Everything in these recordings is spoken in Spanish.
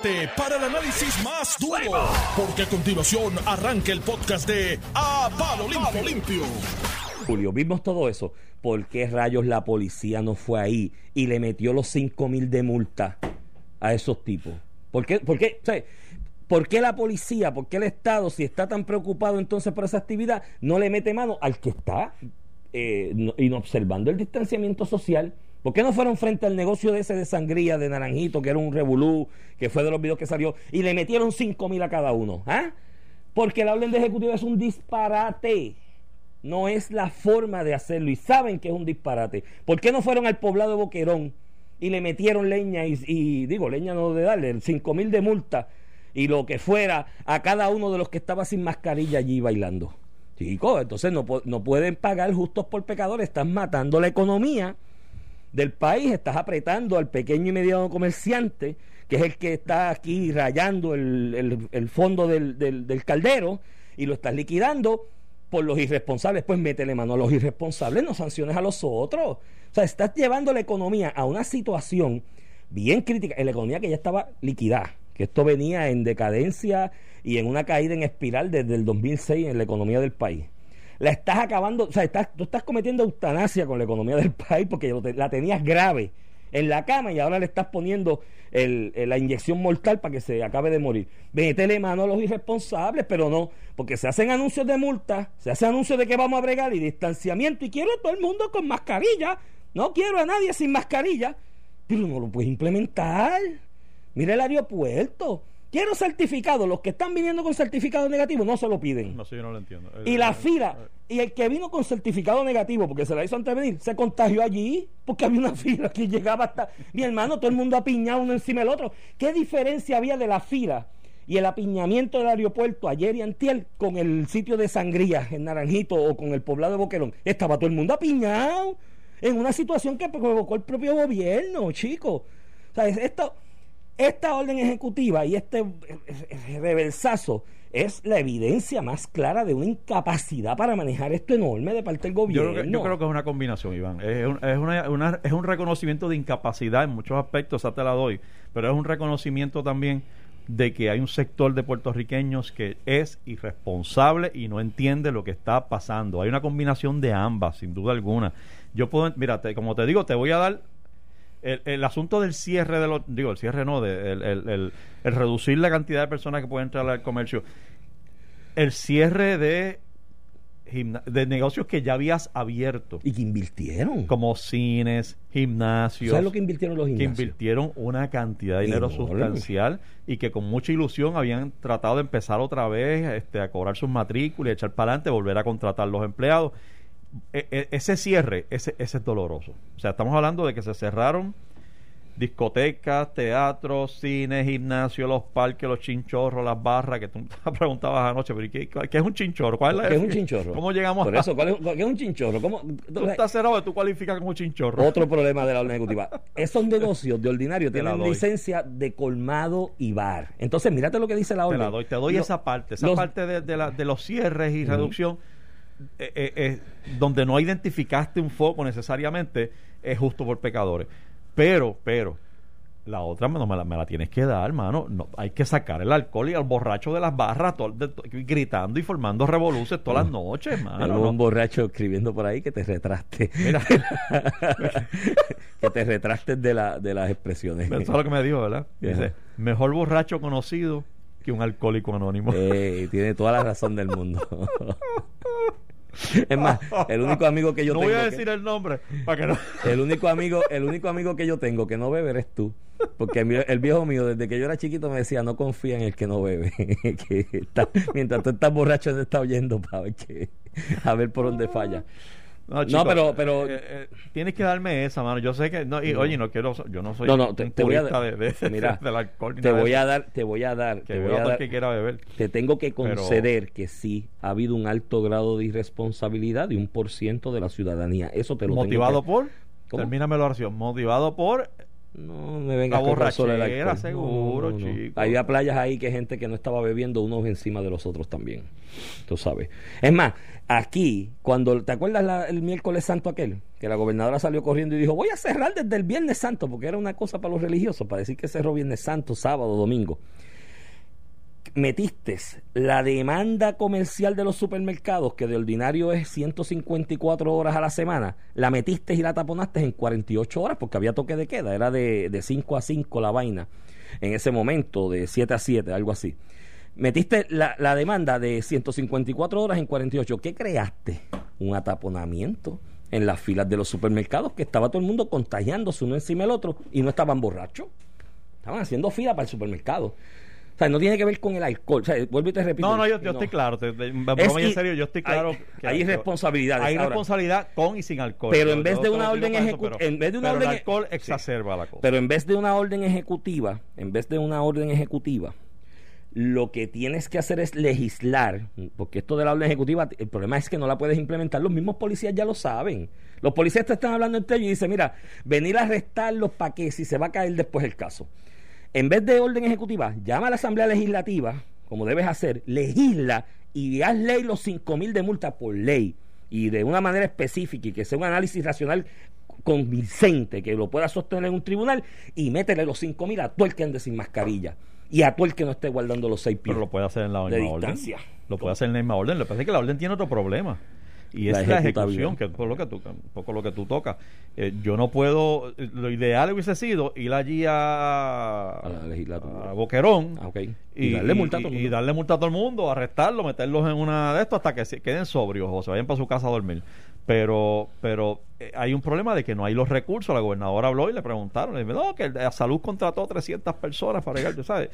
prepárate para el análisis más duro, porque a continuación arranca el podcast de A Palo Limpio. Julio, vimos todo eso. ¿Por qué rayos la policía no fue ahí y le metió los 5 mil de multa a esos tipos? ¿Por qué, por, qué, ¿Por qué la policía, por qué el Estado, si está tan preocupado entonces por esa actividad, no le mete mano al que está eh, observando el distanciamiento social? ¿Por qué no fueron frente al negocio de ese de sangría de Naranjito, que era un revolú, que fue de los videos que salió, y le metieron 5 mil a cada uno? ¿Ah? Porque la orden de ejecutivo es un disparate. No es la forma de hacerlo. Y saben que es un disparate. ¿Por qué no fueron al poblado de Boquerón y le metieron leña y, digo, leña no de darle, 5 mil de multa y lo que fuera a cada uno de los que estaba sin mascarilla allí bailando? Chicos, entonces no, no pueden pagar justos por pecadores. Están matando la economía del país, estás apretando al pequeño y mediano comerciante, que es el que está aquí rayando el, fondo del, del, caldero, y lo estás liquidando por los irresponsables. Pues métele mano a los irresponsables, no sanciones a los otros. O sea, estás llevando la economía a una situación bien crítica, en la economía que ya estaba liquidada, que esto venía en decadencia y en una caída en espiral desde el 2006 en la economía del país la estás acabando, o sea, estás, tú estás cometiendo eutanasia con la economía del país porque la tenías grave en la cama y ahora le estás poniendo la inyección mortal para que se acabe de morir. Métele mano a los irresponsables, pero no, porque se hacen anuncios de multa, se hacen anuncios de que vamos a bregar y distanciamiento y quiero a todo el mundo con mascarilla, no quiero a nadie sin mascarilla, pero no lo puedes implementar. Mira el aeropuerto Quiero certificado. Los que están viniendo con certificado negativo no se lo piden. No, yo no lo entiendo. Y la fila, y el que vino con certificado negativo, porque se la hizo antes de venir, se contagió allí, porque había una fila que llegaba hasta. Mi hermano, todo el mundo apiñado uno encima del otro. ¿Qué diferencia había de la fila y el apiñamiento del aeropuerto ayer y antier con el sitio de Sangría en Naranjito o con el poblado de Boquerón? Estaba todo el mundo apiñado en una situación que provocó el propio gobierno, chicos. O sea, esto esta orden ejecutiva y este reversazo es la evidencia más clara de una incapacidad para manejar esto enorme de parte del gobierno. Yo creo que, es una combinación, Iván. Es un, es, una, es un reconocimiento de incapacidad en muchos aspectos, esa te la doy, pero es un reconocimiento también de que hay un sector de puertorriqueños que es irresponsable y no entiende lo que está pasando. Hay una combinación de ambas, sin duda alguna. Yo puedo, mira, como te digo, te voy a dar el, asunto del cierre de los, digo, el cierre no, de, el, el, reducir la cantidad de personas que pueden entrar al comercio, el cierre de de negocios que ya habías abierto. Y que invirtieron. Como cines, gimnasios. ¿Sabes lo que invirtieron los gimnasios? Que invirtieron una cantidad de dinero sustancial y que con mucha ilusión habían tratado de empezar otra vez este, a cobrar sus matrículas y echar para adelante, volver a contratar los empleados. E, e, ese cierre, ese, ese es doloroso. O sea, estamos hablando de que se cerraron discotecas, teatros, cines, gimnasios, los parques, los chinchorros, las barras, que tú preguntabas anoche, pero ¿qué, qué es un chinchorro? ¿Cuál es, ¿Qué es un chinchorro? ¿Cómo llegamos Por eso, ¿cuál es, ¿qué es un chinchorro? ¿Cómo, tú estás cerrado, tú cualificas como chinchorro. Otro problema de la orden ejecutiva. Esos negocios de ordinario tienen licencia de colmado y bar. Entonces, mírate lo que dice la orden. Te la doy, te doy esa parte, esa parte de, de, la, de, los cierres y reducción eh, eh, eh, donde no identificaste un foco necesariamente, es justo por pecadores. Pero, pero, la otra no me la, me la tienes que dar, hermano. No, hay que sacar el alcohol y al borracho de las barras gritando y formando revoluciones todas las noches, hermano. un borracho escribiendo por ahí que te retraste. Mira. que te retraste de, la, de las expresiones. Eso es lo que me dijo, ¿verdad? Dice, mejor borracho conocido que un alcohólico anónimo. tiene toda la razón del mundo. Es más, el único amigo que yo tengo. No voy a decir el nombre para que no. El único amigo, el único amigo que yo tengo que no bebe eres tú. Porque el, viejo mío, desde que yo era chiquito, me decía: no confía en el que no bebe. que mientras tú estás borracho, te está oyendo para ver que, a ver por dónde falla. No, pero, pero eh, eh, tienes que darme esa mano. Yo sé que no, y, oye, no quiero, yo no soy no, no, te, voy a de, de, mira, del alcohol. Te voy a dar, te voy a dar, que te voy a dar, que quiera beber. Te tengo que conceder que sí ha habido un alto grado de irresponsabilidad de un por ciento de la ciudadanía. Eso te lo motivado tengo que... por. Termíname la oración. Motivado por No me venga La el borrachera, alcohol. seguro, No, no, no. chico. Había playas ahí que gente que no estaba bebiendo unos encima de los otros también. Tú sabes. Es más, aquí, cuando, ¿te acuerdas la- el miércoles santo aquel? Que la gobernadora salió corriendo y dijo, voy a cerrar desde el viernes santo, porque era una cosa para los religiosos, para decir que cerró viernes santo, sábado, domingo. Metiste la demanda comercial de los supermercados, que de ordinario es 154 horas a la semana, la metiste y la taponaste en 48 horas, porque había toque de queda, era de, de 5 a 5 la vaina, en ese momento, de 7 a 7, algo así. Metiste la, la demanda de 154 horas en 48. ¿Qué creaste? Un ataponamiento en las filas de los supermercados, que estaba todo el mundo contagiándose uno encima del otro y no estaban borrachos. Estaban haciendo fila para el supermercado. O sea, no tiene que ver con el alcohol. O sea, vuelvo y te repito. No, no, yo, yo estoy claro. Te, te- Es y en serio, yo estoy hay- claro. que hay irresponsabilidades. Hay Ahora- responsabilidad con y sin alcohol. Pero en vez de una orden digo con eso, ejecu- pero- en vez de una orden el alcohol Sí. exacerba la cosa. Pero en vez de una orden ejecutiva, en vez de una orden ejecutiva, lo que tienes que hacer es legislar, porque esto de la orden ejecutiva, el problema es que no la puedes implementar, los mismos policías ya lo saben. Los policías te están hablando entre ellos y dicen, mira, venir a arrestarlos para que si se va a caer después el caso. En vez de orden ejecutiva, llama a la Asamblea Legislativa, como debes hacer, legisla y haz ley los 5 mil de multa por ley y de una manera específica y que sea un análisis racional convincente que lo pueda sostener en un tribunal y métele los 5 mil a todo el que ande sin mascarilla y a todo el que no esté guardando los 6 pies. Pero lo puede hacer en la misma orden. Lo puede hacer en la misma orden. Lo que pasa es que la orden tiene otro problema. Y es la ejecución, que es por lo que tú, un poco lo que tú tocas. Eh, yo no puedo, lo ideal hubiese sido ir allí a, A la legislatura. a Boquerón Ah. Y darle multa a todo el y mundo. darle multa a todo el mundo, arrestarlo, meterlos en una de estos hasta que se queden sobrios o se vayan para su casa a dormir. Pero pero eh, hay un problema de que no hay los recursos. La gobernadora habló y le preguntaron. Le dijo, no, que la salud contrató 300 personas para llegar, tú sabes.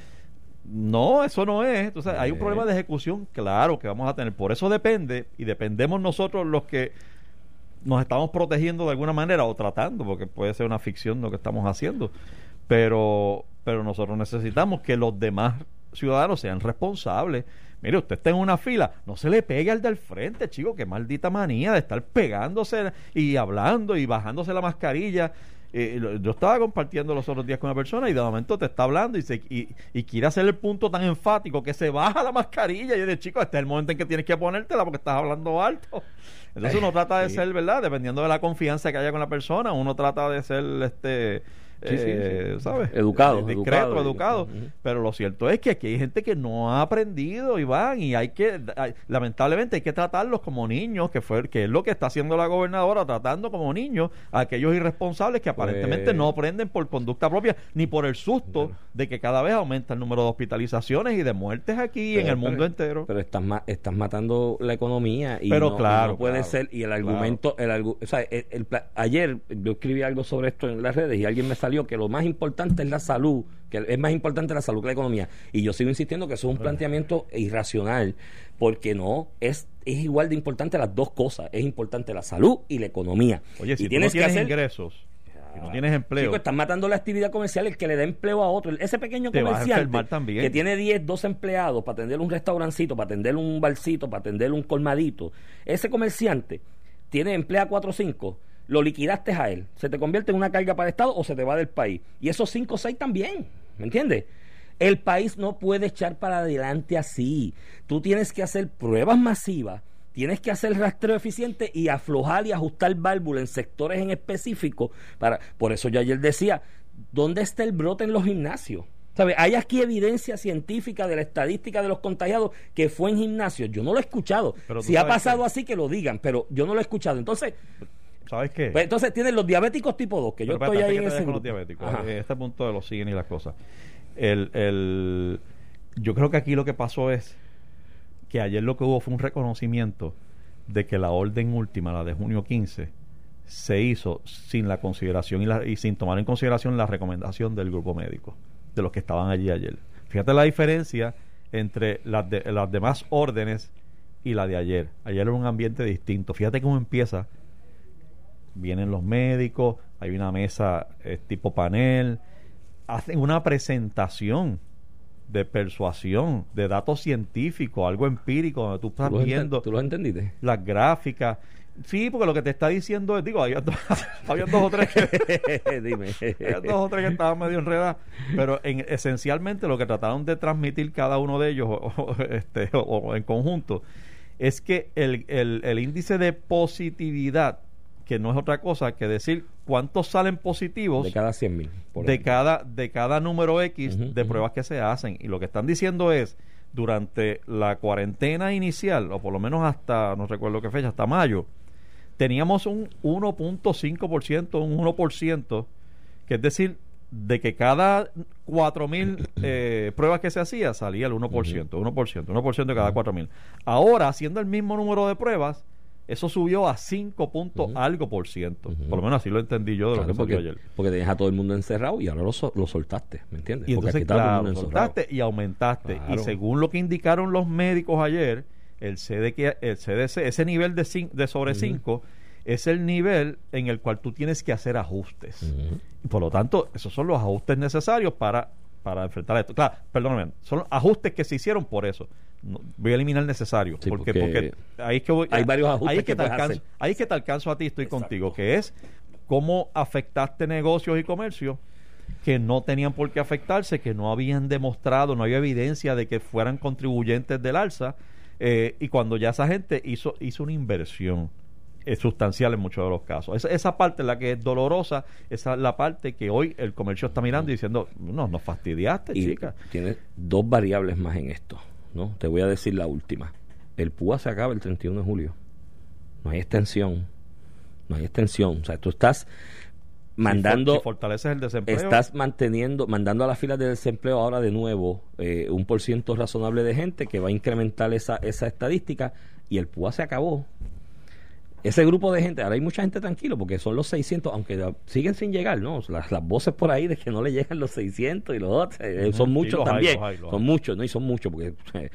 No, eso no es. Entonces, hay un problema de ejecución, claro, que vamos a tener. Por eso depende, y dependemos nosotros los que nos estamos protegiendo de alguna manera o tratando, porque puede ser una ficción lo que estamos haciendo. Pero, pero nosotros necesitamos que los demás ciudadanos sean responsables. Mire, usted está en una fila, no se le pegue al del frente, chico, qué maldita manía de estar pegándose y hablando y bajándose la mascarilla. Eh, lo- yo estaba compartiendo los otros días con una persona y de momento te está hablando y, se, y, y quiere hacer el punto tan enfático que se baja la mascarilla y yo digo, chico, este es el momento en que tienes que ponértela porque estás hablando alto. Entonces uno trata de Sí. ser, ¿verdad? Dependiendo de la confianza que haya con la persona, uno trata de ser, este, Sí, eh, sí. ¿sabes? Educado, Eh, discreto, educado. Pero lo cierto es que aquí hay gente que no ha aprendido, Iván, y hay que, hay- lamentablemente hay que tratarlos como niños, que fue que es lo que está haciendo la gobernadora, tratando como niños a aquellos irresponsables que aparentemente Pues- no aprenden por conducta propia, ni por el susto de que cada vez aumenta el número de hospitalizaciones y de muertes aquí en el mundo pero- entero. Pero estás, ma- estás matando la economía y Pero no, claro, no puede claro, ser. Y el claro. argumento, el argu- o sea, el- ayer yo escribí algo sobre esto en las redes y alguien me salió que lo más importante es la salud, que es más importante la salud que la economía. Y yo sigo insistiendo que eso es un planteamiento irracional, porque no, es, es igual de importante las dos cosas. Es importante la salud y la economía. Oye, si y tú no tienes que hacer- ingresos, si no tienes empleo, Chicos, están matando la actividad comercial, el que le da empleo a otro. Ese pequeño comerciante también. que tiene 10, 12 empleados para atender un restaurancito, para atender un barcito, para atender un colmadito. Ese comerciante tiene emplea 4 o 5, lo liquidaste a él. Se te convierte en una carga para el Estado o se te va del país. Y esos 5 o 6 también. ¿Me entiendes? El país no puede echar para adelante así. Tú tienes que hacer pruebas masivas Tienes que hacer rastreo eficiente y aflojar y ajustar válvulas en sectores en específico. Para, por eso yo ayer decía, ¿dónde está el brote en los gimnasios? ¿Sabe? Hay aquí evidencia científica de la estadística de los contagiados que fue en gimnasios. Yo no lo he escuchado. Pero si ha pasado que- así, que lo digan, pero yo no lo he escuchado. Entonces, ¿sabes qué? pues, entonces tienen los diabéticos tipo 2, que yo Pero estoy espérate, ahí en ese con los grupo. diabéticos, Ajá. este punto de los siguen y las cosas. El, el, yo creo que aquí lo que pasó es que ayer lo que hubo fue un reconocimiento de que la orden última, la de junio 15, se hizo sin la consideración y, la- y sin tomar en consideración la recomendación del grupo médico, de los que estaban allí ayer. Fíjate la diferencia entre las, de- las demás órdenes y la de ayer. Ayer era un ambiente distinto. Fíjate cómo empieza vienen los médicos, hay una mesa eh, tipo panel, hacen una presentación de persuasión, de datos científicos, algo empírico, donde tú estás ¿Tú los enten- viendo ¿Tú los entendiste? las gráficas. Sí, porque lo que te está diciendo es, digo, había, dos, había dos o tres que, Dime. había dos o tres que estaban medio enredadas, pero en, esencialmente lo que trataron de transmitir cada uno de ellos o, o, este, o, o en conjunto es que el, el, el índice de positividad, que no es otra cosa que decir cuántos salen positivos De cada 100 mil. de cada, de cada número X de pruebas que se hacen. Y lo que están diciendo es, durante la cuarentena inicial, o por lo menos hasta, no recuerdo qué fecha, hasta mayo, teníamos un 1.5%, un 1%, que es decir, de que cada 4.000 eh, pruebas que se hacía, salía el 1%, 1%, 1% de cada 4.000. Ahora, haciendo el mismo número de pruebas, eso subió a 5 punto Ujú. algo por ciento. Por lo menos así lo entendí yo de lo que porque, ayer. porque tenías a todo el mundo encerrado y ahora lo, lo soltaste, ¿me entiendes? Y porque entonces, claro, encerrado. soltaste y aumentaste. Claro. Y según lo que indicaron los médicos ayer, el, CD el CDC, ese nivel de, cin- de sobre Ujú. 5 es el nivel en el cual tú tienes que hacer ajustes. Y por lo tanto, esos son los ajustes necesarios para, para enfrentar esto. Claro, perdóname, son ajustes que se hicieron por eso. No, voy a eliminar necesario. Sí, porque, porque porque ahí es que voy, hay varios ajustes ahí es que, que te alcanzo, hacer. ahí es que te alcanzo a ti, estoy Exacto. contigo, que es cómo afectaste negocios y comercios que no tenían por qué afectarse, que no habían demostrado, no había evidencia de que fueran contribuyentes del alza, eh, y cuando ya esa gente hizo, hizo una inversión eh, sustancial en muchos de los casos. Esa, esa parte es la que es dolorosa, esa es la parte que hoy el comercio está mirando y diciendo, no, nos fastidiaste, Y chica. tienes dos variables más en esto, ¿no? Te voy a decir la última. El PUA se acaba el 31 de julio. No hay extensión. No hay extensión. O sea, tú estás mandando... Si fortaleces el desempleo, Estás manteniendo, mandando a las filas de desempleo ahora de nuevo eh, un por ciento razonable de gente que va a incrementar esa, esa estadística y el PUA se acabó. Ese grupo de gente, ahora hay mucha gente tranquilo porque son los 600, aunque siguen sin llegar, ¿no? Las, las voces por ahí de que no le llegan los 600 y los otros, eh, son muchos hay, también. hay, son muchos, ¿no? Y son muchos porque eh,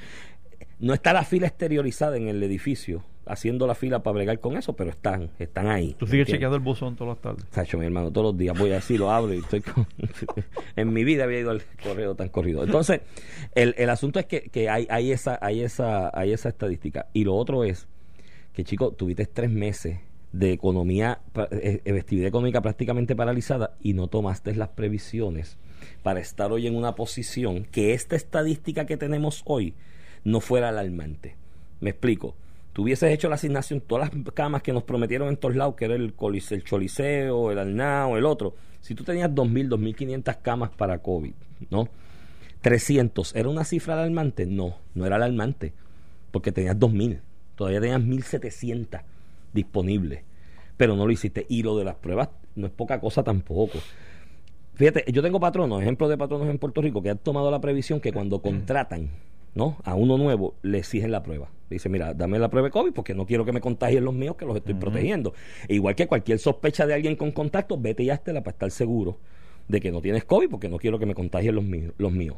no está la fila exteriorizada en el edificio haciendo la fila para bregar con eso, pero están, están ahí. tú sigues chequeando el buzón todas las tardes. Sacho, mi hermano, todos los días voy así, lo abro y estoy con... en mi vida había ido al correo tan corrido. Entonces, el, el asunto es que, que hay, hay, esa, hay, esa, hay esa estadística. Y lo otro es que, chico, tuviste tres meses de economía, pra- eh, eh, actividad económica prácticamente paralizada y no tomaste las previsiones para estar hoy en una posición que esta estadística que tenemos hoy no fuera alarmante. Me explico. Tú hubieses hecho la asignación, todas las camas que nos prometieron en todos lados, que era el, el Choliseo, el Alnao, el otro. Si tú tenías 2.000, 2.500 camas para COVID, ¿no? 300, ¿era una cifra alarmante? No, no era alarmante, porque tenías 2.000, todavía tenías 1.700 disponibles, pero no lo hiciste. Y lo de las pruebas no es poca cosa tampoco. Fíjate, yo tengo patronos, ejemplos de patronos en Puerto Rico que han tomado la previsión que cuando contratan ¿no? a uno nuevo le exigen la prueba. Dice, mira, dame la prueba de COVID porque no quiero que me contagien los míos que los estoy protegiendo. E igual que cualquier sospecha de alguien con contacto, vete y háztela para estar seguro de que no tienes COVID porque no quiero que me contagien los míos. Los míos.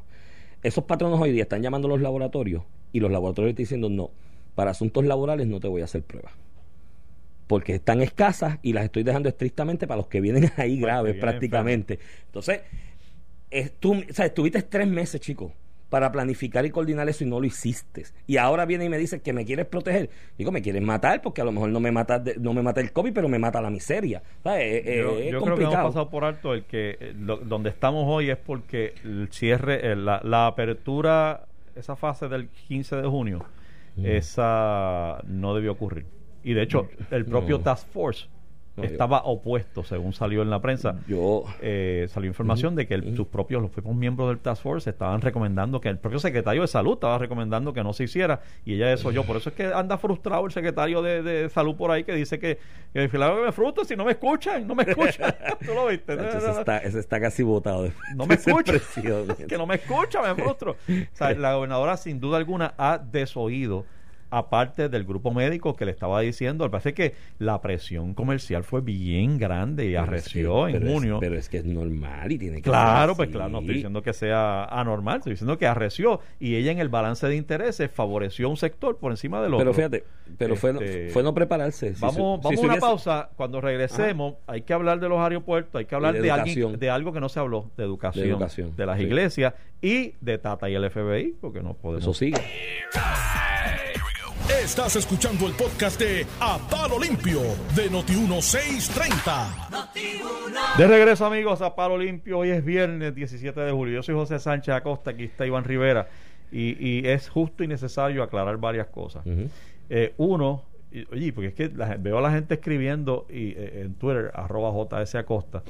Esos patronos hoy día están llamando a los laboratorios y los laboratorios están diciendo, no, para asuntos laborales no te voy a hacer pruebas. Porque están escasas y las estoy dejando estrictamente para los que vienen ahí graves vienen prácticamente. Entonces, es- tú, o sea, estuviste tres meses, chico, para planificar y coordinar eso y no lo hiciste. Y ahora viene y me dice que me quieres proteger. Digo, me quieres matar porque a lo mejor no me mata, de- no me mata el COVID, pero me mata la miseria. Eh, yo es yo creo que hemos pasado por alto el que eh, lo- donde estamos hoy es porque el cierre, eh, la, la apertura, esa fase del 15 de junio, Mm. esa no debió ocurrir. Y de hecho, el propio No. Task Force estaba opuesto, según salió en la prensa. Yo, Eh, salió información de que el- sus propios, los propios miembros del Task Force estaban recomendando que el propio secretario de salud estaba recomendando que no se hiciera y ella eso yo. Por eso es que anda frustrado el secretario de, de salud por ahí que dice que, que me frustro si no me escuchan, no me escuchan. Tú lo viste. ese, está, ese está casi votado. No me escucha. que no me escucha, me frustro. O sea, la gobernadora sin duda alguna ha desoído aparte del grupo médico que le estaba diciendo, al parece que la presión comercial fue bien grande y Pero es arreció que- en pero es- junio. pero es que es normal y tiene que Claro, ser pues claro, no estoy diciendo que sea anormal, estoy diciendo que arreció y ella en el balance de intereses favoreció a un sector por encima del otro. Pero fíjate, pero fue, no- Este, fue no prepararse. Si Vamos, se- vamos si a una hubiese- pausa. Cuando regresemos, hay que hablar de los aeropuertos, hay que hablar de de, alguien, de algo que no se habló, de educación, De educación, las sí. iglesias y de Tata y el FBI, porque no podemos. Eso sigue. Estás escuchando el podcast de A Palo Limpio de Noti1630. De regreso, amigos, a Palo Limpio. Hoy es viernes 17 de julio. Yo soy José Sánchez Acosta, aquí está Iván Rivera. Y, y es justo y necesario aclarar varias cosas. Eh, uno, y- oye, porque es que la- veo a la gente escribiendo y, eh, en Twitter, arroba JS Acosta.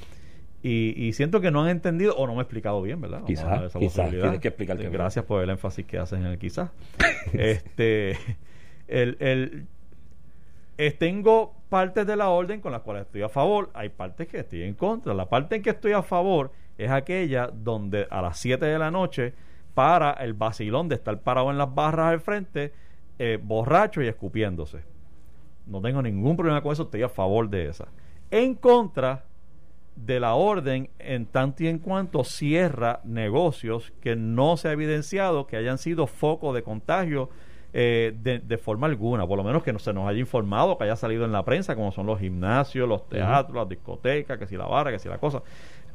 Y, y siento que no han entendido o no me he explicado bien, ¿verdad? Quizás, quizás, posibilidad. tienes que explicarte bien. Gracias por el énfasis que haces en el quizás. este, el, el, eh, tengo partes de la orden con las cuales estoy a favor, hay partes que estoy en contra. La parte en que estoy a favor es aquella donde a las 7 de la noche para el vacilón de estar parado en las barras al frente, eh, borracho y escupiéndose. No tengo ningún problema con eso, estoy a favor de esa. En contra de la orden en tanto y en cuanto cierra negocios que no se ha evidenciado que hayan sido foco de contagio eh, de, de forma alguna, por lo menos que no se nos haya informado, que haya salido en la prensa, como son los gimnasios, los teatros, las discotecas, que si la barra, que si la cosa,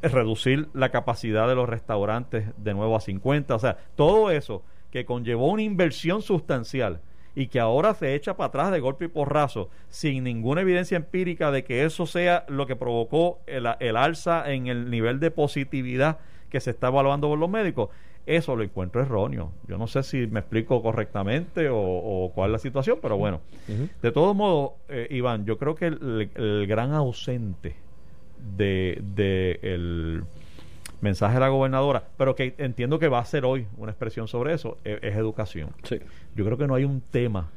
Eh, reducir la capacidad de los restaurantes de nuevo a 50, o sea, todo eso que conllevó una inversión sustancial y que ahora se echa para atrás de golpe y porrazo sin ninguna evidencia empírica de que eso sea lo que provocó el, el alza en el nivel de positividad que se está evaluando por los médicos, eso lo encuentro erróneo. Yo no sé si me explico correctamente o, o cuál es la situación, pero bueno. De todos modos, eh, Iván, yo creo que el, el gran ausente de, de el mensaje de la gobernadora, pero que entiendo que va a ser hoy una expresión sobre eso, e- es educación. Sí. Yo creo que no hay un tema.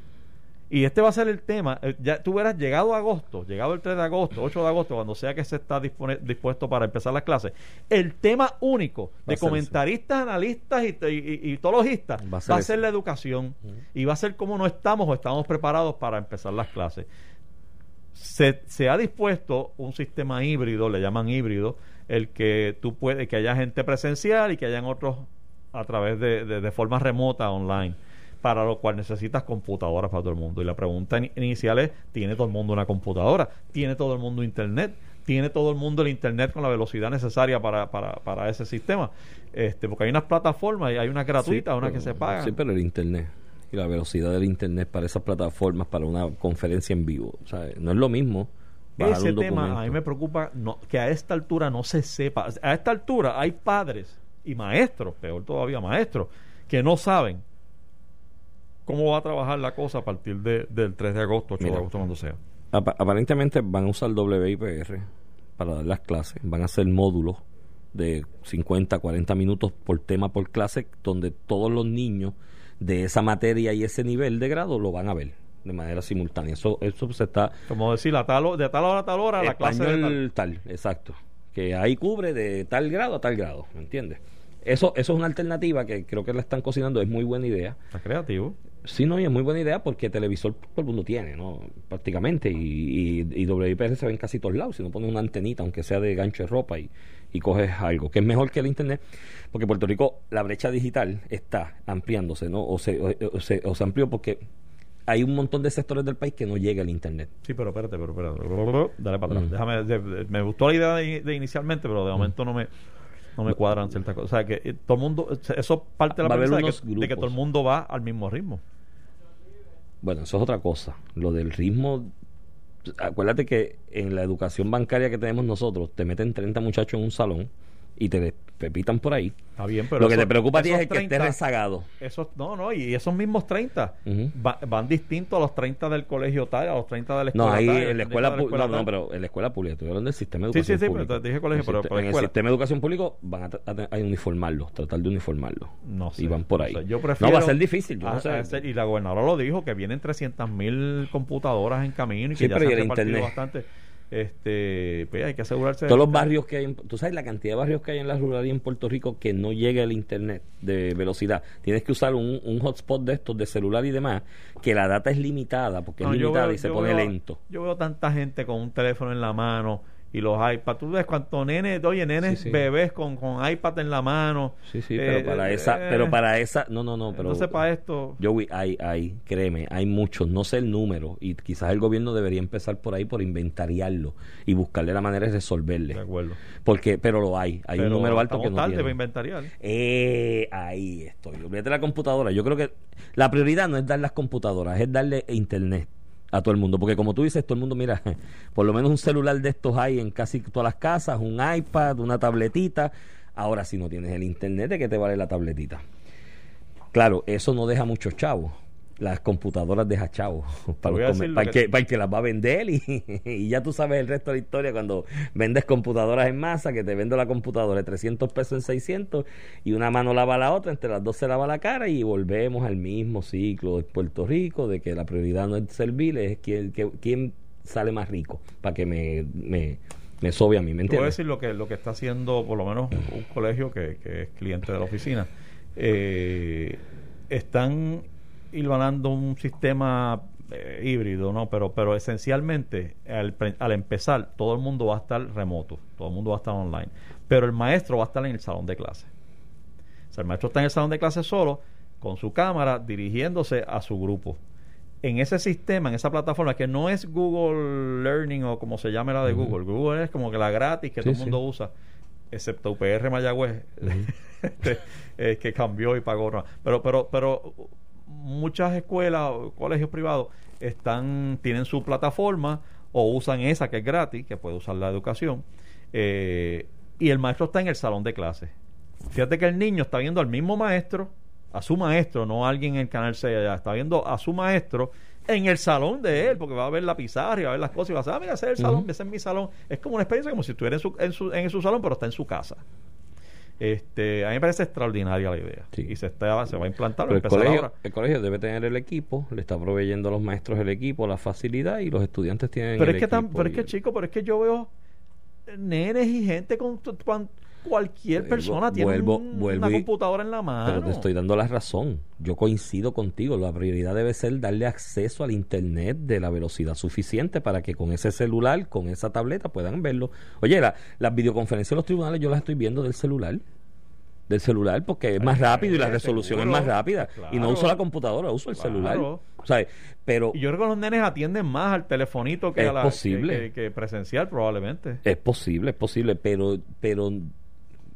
Y este va a ser el tema. eh, Ya tú hubieras llegado a agosto, llegado el 3 de agosto, 8 de agosto, cuando sea que se está dispone- dispuesto para empezar las clases. El tema único de comentaristas, analistas y, y, y- tologistas Va va a ser la educación. Y va a ser como no estamos o estamos preparados para empezar las clases. Se, se ha dispuesto un sistema híbrido, le llaman híbrido, el que tú puedes, que haya gente presencial y que hayan otros a través de, de, de forma remota online para lo cual necesitas computadoras para todo el mundo. Y la pregunta in- inicial es, ¿tiene todo el mundo una computadora? ¿Tiene todo el mundo internet? ¿Tiene todo el mundo el internet con la velocidad necesaria para, para, para ese sistema? Este, porque hay unas plataformas y hay unas gratuitas, Sí, unas que se pagan. Sí, pero el internet y la velocidad del internet para esas plataformas, para una conferencia en vivo, no es lo mismo. Ese un tema a mí me preocupa no, que a esta altura no se sepa. A esta altura hay padres y maestros, peor todavía maestros, que no saben cómo va a trabajar la cosa a partir de, del 3 de agosto, 8 de agosto, cuando sea. Apa- aparentemente van a usar WIPR para dar las clases, van a hacer módulos de 50, 40 minutos por tema por clase, donde todos los niños de esa materia y ese nivel de grado lo van a ver de manera simultánea. Eso, eso se está Como decir, a tal, de tal hora a tal hora, la clase de tal. tal, exacto. Que ahí cubre de tal grado a tal grado, ¿me entiendes? Eso, eso es una alternativa que creo que la están cocinando, es muy buena idea. Está creativo. Sí, no, y es muy buena idea porque televisor todo el mundo tiene, ¿no? Prácticamente. Y, y, y WIPR se ve en casi todos lados. Si no pones una antenita, aunque sea de gancho de ropa, y, y coges algo, que es mejor que el Internet, porque Puerto Rico, la brecha digital está ampliándose, ¿no? O se, o, o se, o se amplió porque hay un montón de sectores del país que no llega el Internet. Sí, pero espérate, pero espérate. Dale para atrás. Mm. Déjame, de- de- me gustó la idea de, de inicialmente, pero de momento no me no me cuadran ciertas cosas. O sea, que eh, todo el mundo, eso parte de la premisa de que, de que todo el mundo va al mismo ritmo. Bueno, eso es otra cosa. Lo del ritmo. Acuérdate que en la educación bancaria que tenemos nosotros, te meten 30 muchachos en un salón y te pepitan por ahí. Está bien, pero Lo que esos- te preocupa a ti es que esté 30 rezagado. Esos, no, no, y esos mismos 30 Ujú. va- van distintos a los 30 del colegio tal, a los 30 de la escuela No, ahí tal, en la escuela de pública. No, pero en la escuela pública. Estoy hablando del sistema de Sí, educación sí, sí, pero público. te dije colegio, El pero- en el escuela. sistema de educación público van a, a- a uniformarlo, tratar de uniformarlo. No sé. Y van por ahí. no yo va a ser difícil. Yo no sé. y la gobernadora lo dijo, que vienen 300 mil computadoras en camino y que Sí, ya pero se han repartido bastante. Este, pues hay que asegurarse. de Todos los barrios que hay, en- tú sabes la cantidad de barrios que hay en la ruralidad en Puerto Rico que no llega el internet de velocidad. Tienes que usar un, un hotspot de estos de celular y demás, que la data es limitada, porque No, es limitada veo- y se pone veo- lento. Yo veo tanta gente con un teléfono en la mano y los iPads. Tú ves cuánto nenes, oye, nenes, Sí, sí. bebés con, con iPad en la mano. Sí, sí, Eh, pero para eh, esa, eh, pero para esa, no, no, no, pero Entonces, para esto. yo vi, hay, hay, créeme, hay muchos, no sé el número, y quizás el gobierno debería empezar por ahí por inventariarlo y buscarle la manera de resolverle. De acuerdo. Porque, pero lo hay, hay un Pero número alto que no tarde tiene. para inventariar. Eh, ahí estoy. Olvídate la computadora. Yo creo que la prioridad no es dar las computadoras, es darle internet a todo el mundo. Porque como tú dices, todo el mundo, mira, por lo menos un celular de estos hay en casi todas las casas, un iPad, una tabletita. Ahora, si no tienes el internet, ¿de qué te vale la tabletita? Claro, eso no deja muchos chavos. Las computadoras deja chavos para, para el que- que, para el que las va a vender y, y ya tú sabes el resto de la historia cuando vendes computadoras en masa, que te vendo la computadora de 300 pesos en 600 y una mano lava la otra, entre las dos se lava la cara y volvemos al mismo ciclo de Puerto Rico, de que la prioridad no es servir, es quién, quién sale más rico, para que me, me, me sobe a mí, ¿me Te voy a entiendes? decir lo que, lo que está haciendo, por lo menos, un colegio que, que es cliente de la oficina. Eh, están hilvanando un sistema eh, híbrido, ¿no? Pero, pero esencialmente, al, al empezar, todo el mundo va a estar remoto, todo el mundo va a estar online. Pero el maestro va a estar en el salón de clase. O sea, el maestro está en el salón de clase solo, con su cámara, dirigiéndose a su grupo. En ese sistema, en esa plataforma, que no es Google Learning o como se llame la de. Google, Google es como que la gratis que Sí, todo el mundo sí. usa, excepto UPR Mayagüez, este, eh, que cambió y pagó. Pero, pero, pero muchas escuelas o colegios privados están tienen su plataforma o usan esa que es gratis, que puede usar la educación, eh, y el maestro está en el salón de clases. Fíjate que el niño está viendo al mismo maestro, a su maestro, no a alguien en el canal 6 allá, está viendo a su maestro en el salón de él, porque va a ver la pizarra y va a ver las cosas y va a decir, ah, mira, ese es el salón, Ujú. ese es mi salón. Es como una experiencia como si estuviera en su, en su, en su salón, pero está en su casa. Este, a mí me parece extraordinaria la idea. Sí. Y se, está, se va a implantar, Pero el colegio, ahora. el colegio debe tener el equipo, le está proveyendo a los maestros el equipo, la facilidad y los estudiantes tienen Pero el es que, tan- pero es que chico, pero es que yo veo nenes y gente con, cualquier Vuelvo- persona tiene vuelvo- un- vuelvo una y- computadora en la mano. Pero te estoy dando la razón. Yo coincido contigo. La prioridad debe ser darle acceso al Internet de la velocidad suficiente para que con ese celular, con esa tableta, puedan verlo. Oye, la- las videoconferencias de los tribunales yo las estoy viendo del celular. Del celular porque es más rápido y la resolución es más rápida. Y no uso la computadora, uso el Claro. celular. ¿Sabes? Pero Y yo creo que los nenes atienden más al telefonito que Es a la posible. que, que- que presencial probablemente. Es posible, es posible, pero, pero,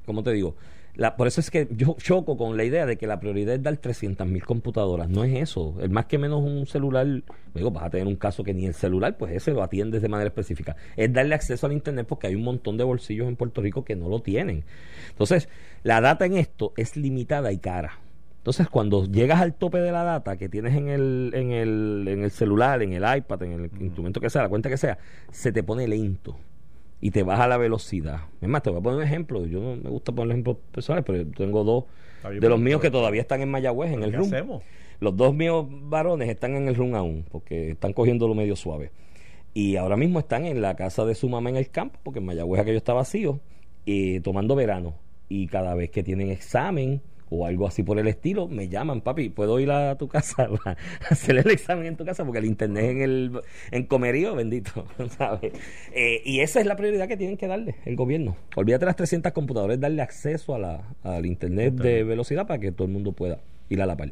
¿cómo te digo? La, por eso es que yo choco con la idea de que la prioridad es dar 300 mil computadoras. No es eso. El más que menos un celular, digo, vas a tener un caso que ni el celular, pues ese lo atiendes de manera específica. Es darle acceso al Internet porque hay un montón de bolsillos en Puerto Rico que no lo tienen. Entonces, la data en esto es limitada y cara. Entonces, cuando llegas al tope de la data que tienes en el, en el, en el celular, en el iPad, en el instrumento que sea, la cuenta que sea, se te pone lento y te baja la velocidad. Es más, te voy a poner un ejemplo. Yo no me gusta poner ejemplos personales, pero yo tengo dos de los míos que todavía están en Mayagüez, en el ¿Qué room. hacemos? Los dos míos varones están en el room aún, porque están cogiendo lo medio suave. Y ahora mismo están en la casa de su mamá en el campo, porque en Mayagüez aquello está vacío, y tomando verano. Y cada vez que tienen examen o algo así por el estilo, me llaman, papi, ¿puedo ir a tu casa a hacer el examen en tu casa? Porque el internet en el en comerío, bendito, ¿sabes? Eh, y esa es la prioridad que tienen que darle el gobierno. Olvídate las 300 computadoras, darle acceso a la, al internet de velocidad para que todo el mundo pueda ir a la par.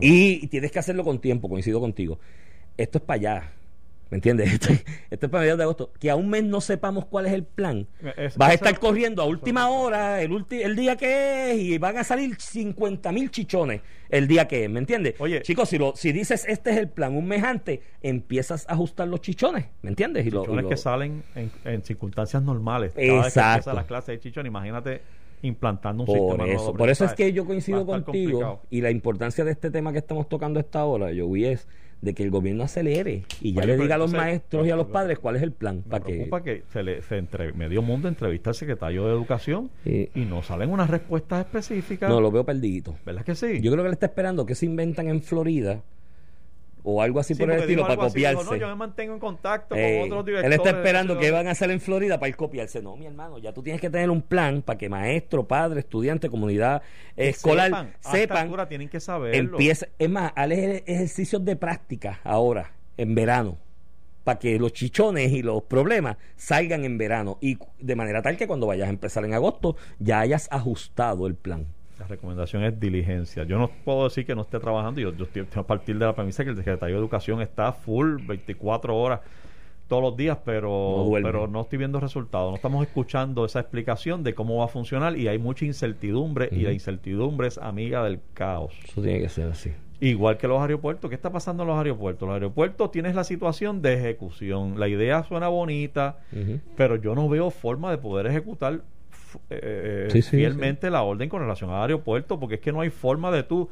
Y tienes que hacerlo con tiempo, coincido contigo. Esto es para allá. ¿Me entiendes? Esto, esto es para mediados de agosto. Que a un mes no sepamos cuál es el plan. Es- Vas a estar corriendo a última hora, el, ulti- el día que es, y van a salir 50 mil chichones el día que es. ¿Me entiendes? Oye. Chicos, si, lo, si dices este es el plan un mes antes, empiezas a ajustar los chichones. ¿Me entiendes? Y lo- y chichones lo- que salen en, en circunstancias normales. Cada vez que Exacto. empieza la clase de chichón, imagínate implantando un Por sistema nuevo, eso, porque, por eso es que yo coincido contigo complicado. y la importancia de este tema que estamos tocando a esta hora, yo vi es de que el gobierno acelere y ya Oye, le diga a los entonces- maestros y a los padres cuál es el plan Me para que preocupa que se le se entre, medio mundo entrevista al secretario de Educación y no salen unas respuestas específicas. no lo veo perdidito. ¿Verdad que sí? Yo creo que él está esperando que se inventan en Florida o algo así Sí, por el estilo para así, copiarse. no, yo me mantengo en contacto Eh, con otros él directores. está esperando que van a hacer en Florida para ir copiarse. No, mi hermano, ya tú tienes que tener un plan para que maestro, padre, estudiante, comunidad que escolar sepan, a esta sepan altura tienen que saberlo. empieza, es más, hazle ejercicios de práctica ahora, en verano, para que los chichones y los problemas salgan en verano y de manera tal que cuando vayas a empezar en agosto ya hayas ajustado el plan. La recomendación es diligencia. Yo no puedo decir que no esté trabajando. Yo, yo estoy a partir de la premisa que el secretario de Educación está full 24 horas todos los días, pero no, pero no estoy viendo resultados. No estamos escuchando esa explicación de cómo va a funcionar y hay mucha incertidumbre y la incertidumbre es amiga del caos. Eso tiene que ser así. Igual que los aeropuertos. ¿Qué está pasando en los aeropuertos? Los aeropuertos tienes la situación de ejecución. La idea suena bonita, pero yo no veo forma de poder ejecutar eh, eh, fielmente la orden con relación al aeropuerto, porque es que no hay forma de tú.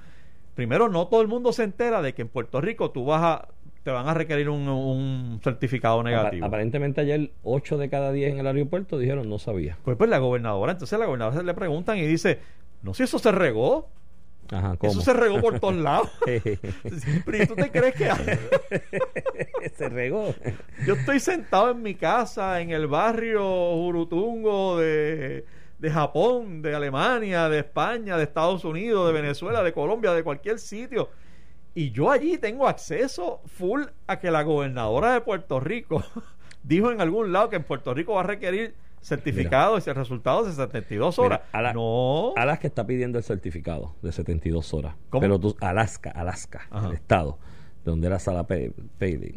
Primero, no todo el mundo se entera de que en Puerto Rico tú vas a te van a requerir un, certificado negativo. Aparentemente ayer 8 de cada 10 en el aeropuerto dijeron no sabía. Pues pues la gobernadora, entonces la gobernadora le preguntan y dice, no sé si eso se regó. Ajá, Eso se regó por todos lados. Pero ¿tú te crees que se regó? Yo estoy sentado en mi casa en el barrio Jurutungo de, de Japón, de Alemania, de España, de Estados Unidos, de Venezuela, de Colombia, de cualquier sitio y yo allí tengo acceso full a que la gobernadora de Puerto Rico dijo en algún lado que en Puerto Rico va a requerir certificado y resultados de 72 horas. no. Alaska está pidiendo el certificado de 72 horas. Pero tú, Alaska, Alaska, el estado, donde era Sala Palin.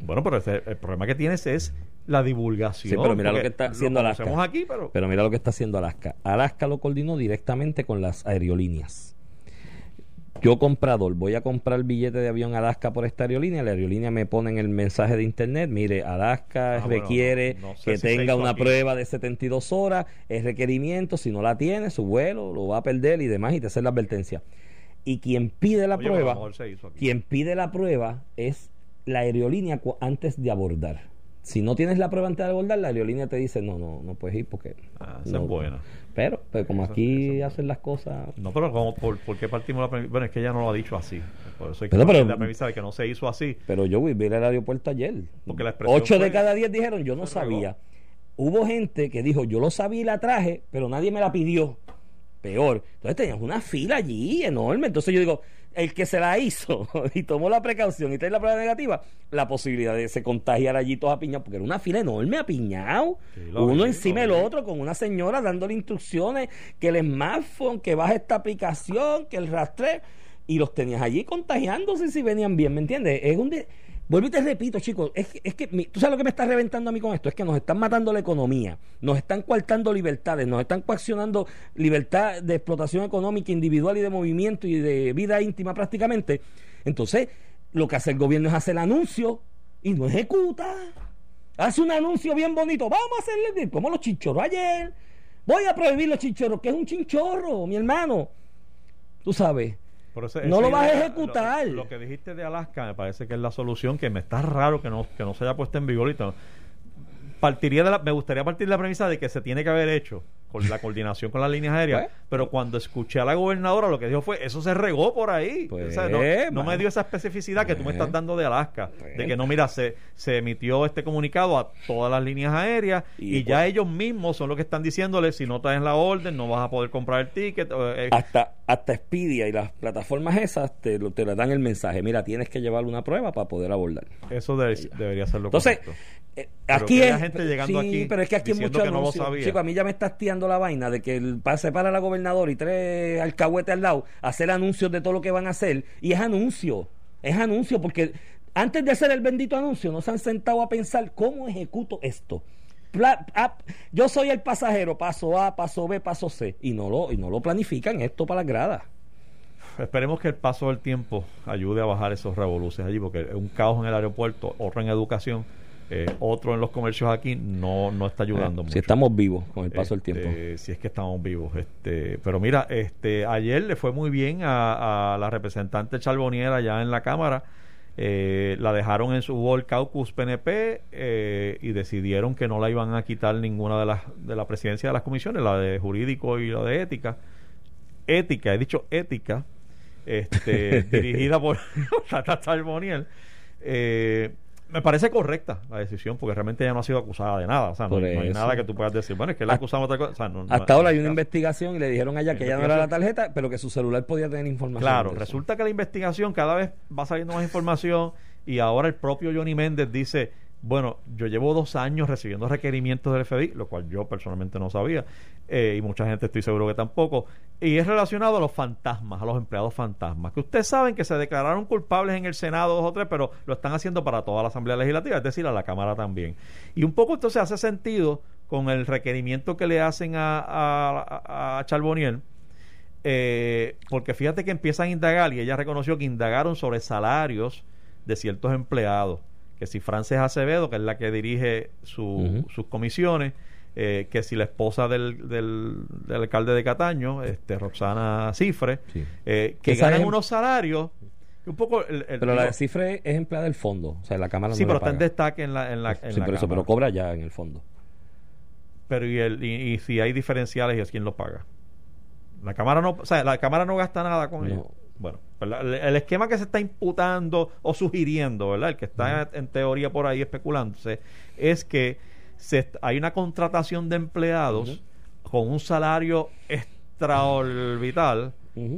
Bueno, pero el problema que tienes es la divulgación. Sí, pero mira lo que está haciendo Alaska. Aquí, pero... pero mira lo que está haciendo Alaska. Alaska lo coordinó directamente con las aerolíneas yo comprador voy a comprar billete de avión Alaska por esta aerolínea, la aerolínea me pone en el mensaje de internet, mire, Alaska ah, requiere que tenga una prueba de 72 horas, es requerimiento, si no la tiene, su vuelo lo va a perder y demás y te hace la advertencia. Y quien pide la prueba, quien pide la prueba es la aerolínea antes de abordar. Si no tienes la prueba antes de abordar, la aerolínea te dice, no, no, no puedes ir porque... Ah, no, es buena. Pero, pues como aquí hacen las cosas... No, pero como, por, qué partimos la premisa? Bueno, es que ella no lo ha dicho así. Por eso hay que pero, la premisa de que no se hizo así. Pero yo vi el aeropuerto ayer. Porque la Ocho de cada diez dijeron, yo no sabía. Hubo gente que dijo, yo lo sabía y la traje, pero nadie me la pidió. Peor. Entonces tenías una fila allí enorme. Entonces yo digo, el que se la hizo y tomó la precaución y trae la prueba negativa, la posibilidad de se contagiar allí todos apiñados, porque era una fila enorme apiñado, uno encima del otro, con una señora dándole instrucciones que el smartphone, que baje esta aplicación, que el rastreo, y los tenías allí contagiándose si venían bien, ¿me entiendes? Es un... Vuelvo y te repito, chicos, es, que tú sabes lo que me está reventando a mí con esto, es que nos están matando la economía, nos están coartando libertades, nos están coaccionando libertad de explotación económica individual y de movimiento y de vida íntima prácticamente. Entonces, lo que hace el gobierno es hacer el anuncio y no ejecuta. Hace un anuncio bien bonito, vamos a hacerle como los chinchorros ayer. Voy a prohibir los chinchorros, que es un chinchorro, mi hermano. Tú sabes no lo vas a ejecutar. Lo, que dijiste de Alaska me parece que es la solución, que me está raro que no, que no se haya puesto en vigor. Partiría de la, me gustaría partir de la premisa de que se tiene que haber hecho con la coordinación con las líneas aéreas. Pues, pero cuando escuché a la gobernadora, lo que dijo fue: Eso se regó por ahí. Pues, no, me dio esa especificidad que tú me estás pues, dando de Alaska. de que no, mira, se, se emitió este comunicado a todas las líneas aéreas y, ya ellos mismos son los que están diciéndole: Si no traes la orden, no vas a poder comprar el ticket. Eh, hasta, hasta Expedia y las plataformas esas te, te le dan el mensaje: Mira, tienes que llevar una prueba para poder abordar. Eso debería ser lo Entonces, eh, aquí es. gente llegando sí, pero es que aquí hay mucho a mí ya me estás tirando la vaina de que el, se para la gobernadora y tres alcahuetes al lado, hacer anuncios de todo lo que van a hacer. Y es anuncio, es anuncio, porque antes de hacer el bendito anuncio, no se han sentado a pensar cómo ejecuto esto. yo soy el pasajero, paso A, paso B, paso C, y no lo, y no lo planifican esto para las gradas. Esperemos que el paso del tiempo ayude a bajar esos revoluciones allí, porque es un caos en el aeropuerto, otro en educación eh, otro en los comercios aquí no, no está ayudando mucho. Si estamos vivos con el paso del tiempo. Si es que estamos vivos. este Pero mira, este ayer le fue muy bien a, la representante Charboniera ya en la Cámara. Eh, la dejaron en su World Caucus PNP eh, y decidieron que no la iban a quitar ninguna de las de la presidencia de las comisiones, la de jurídico y la de ética. Ética, he dicho ética, este, dirigida por Tata Charboniel. Eh, me parece correcta la decisión porque realmente ella no ha sido acusada de nada. O sea, no, hay nada que tú puedas decir. Bueno, es que la acusamos de otra cosa. hasta ahora hay una investigación y le dijeron a ella que ella no era la tarjeta, pero que su celular podía tener información. Claro, resulta que la investigación cada vez va saliendo más información y ahora el propio Johnny Méndez dice Bueno, yo llevo dos años recibiendo requerimientos del FBI, lo cual yo personalmente no sabía, eh, y mucha gente estoy seguro que tampoco, y es relacionado a los fantasmas, a los empleados fantasmas, que ustedes saben que se declararon culpables en el Senado dos o tres, pero lo están haciendo para toda la Asamblea Legislativa, es decir, a la Cámara también. Y un poco entonces hace sentido con el requerimiento que le hacen a, a, eh, porque fíjate que empiezan a indagar y ella reconoció que indagaron sobre salarios de ciertos empleados que si Frances Acevedo, que es la que dirige sus comisiones, eh, que si la esposa del, del, alcalde de Cataño, este Roxana Cifre, eh, que ganan unos salarios un poco pero la de Cifre es empleada del fondo o sea la cámara sí pero está en destaque en la en la, sí, pero, eso, pero cobra ya en el fondo. Pero y, el, y, si hay diferenciales y es quién lo paga la cámara no o sea la cámara no gasta nada con no. Bueno, el, esquema que se está imputando o sugiriendo, ¿verdad? El que está en teoría por ahí especulándose, es que se, hay una contratación de empleados con un salario extraorbital,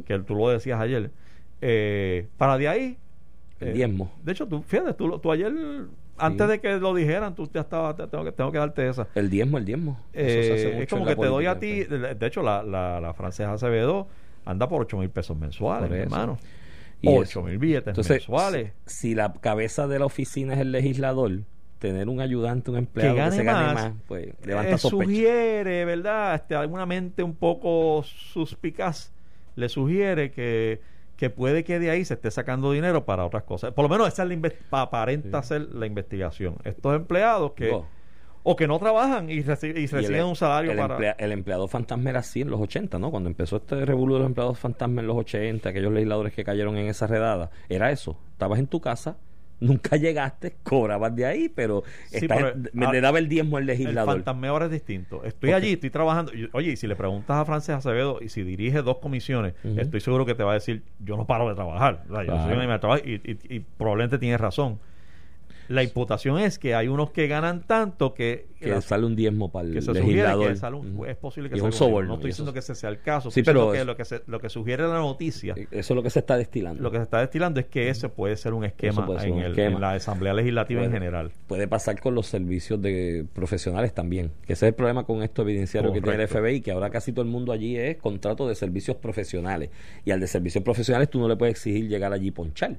que tú lo decías ayer, eh, para de ahí... El eh, diezmo. De hecho, tú, fíjate, tú, tú ayer antes de que lo dijeran, tú ya estabas, tengo que, tengo que darte esa. El diezmo, el diezmo. Eh, es como que te doy a ti, de, hecho, la, la, la francesa Acevedo anda por 8 mil pesos mensuales, hermano. 8 mil billetes mensuales. Si la cabeza de la oficina es el legislador, tener un ayudante, un empleado que, se gane más, pues levanta eh, Sugiere, ¿verdad? Este, alguna mente un poco suspicaz le sugiere que, que puede que de ahí se esté sacando dinero para otras cosas. Por lo menos esa es la aparenta ser la investigación. Estos empleados que o que no trabajan y, reciben un salario el para... el empleado fantasma era así en los 80, ¿no? Cuando empezó este revuelo de los empleados fantasma en los 80, aquellos legisladores que cayeron en esa redada, era eso. Estabas en tu casa, nunca llegaste, cobrabas de ahí, pero, me le daba el diezmo al legislador. El fantasma ahora es distinto. Estoy allí, estoy trabajando. oye, y si le preguntas a Frances Acevedo y si dirige dos comisiones, estoy seguro que te va a decir, yo no paro de trabajar. Yo soy de trabajo y, y, y probablemente tienes razón la imputación es que hay unos que ganan tanto que... Que sale un diezmo para el legislador. es posible que sea un soborno. No estoy diciendo que ese sea el caso. Sí, pero que lo, que lo que sugiere la noticia... Eso es lo que se está destilando. Lo que se está destilando es que ese puede ser un esquema, en, la Asamblea Legislativa en general. Puede pasar con los servicios de profesionales también. Que ese es el problema con esto evidenciario que tiene el FBI, que ahora casi todo el mundo allí es contrato de servicios profesionales. Y al de servicios profesionales tú no le puedes exigir llegar allí y ponchar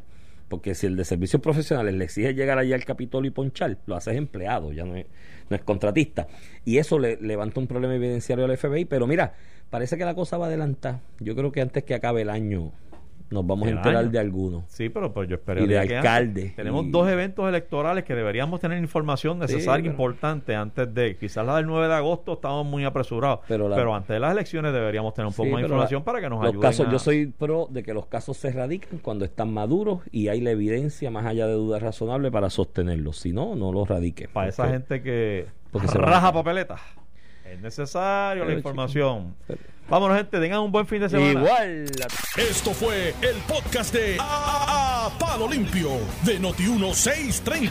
porque si el de servicios profesionales le exige llegar allá al Capitolio y ponchar, lo haces empleado, ya no es, no es contratista. Y eso le levanta un problema evidenciario al FBI, pero mira, parece que la cosa va adelantar. Yo creo que antes que acabe el año nos vamos a enterar de algunos. Sí, pero pues yo espero y de alcalde. Tenemos dos eventos electorales que deberíamos tener información necesaria, importante antes de. Quizás la del 9 de agosto estamos muy apresurados, pero, antes de las elecciones deberíamos tener un poco más de información para que nos los Casos, Yo soy pro de que los casos se radiquen cuando están maduros y hay la evidencia más allá de dudas razonables para sostenerlos. Si no, no los radique. Para esa gente que porque raja papeletas. Es necesario la información. Vámonos, gente. Tengan un buen fin de semana. Igual. Esto fue el podcast de A, Palo Limpio de Noti1630.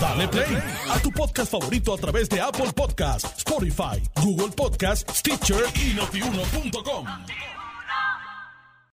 Dale play a tu podcast favorito a través de Apple Podcasts, Spotify, Google Podcasts, Stitcher y notiuno.com.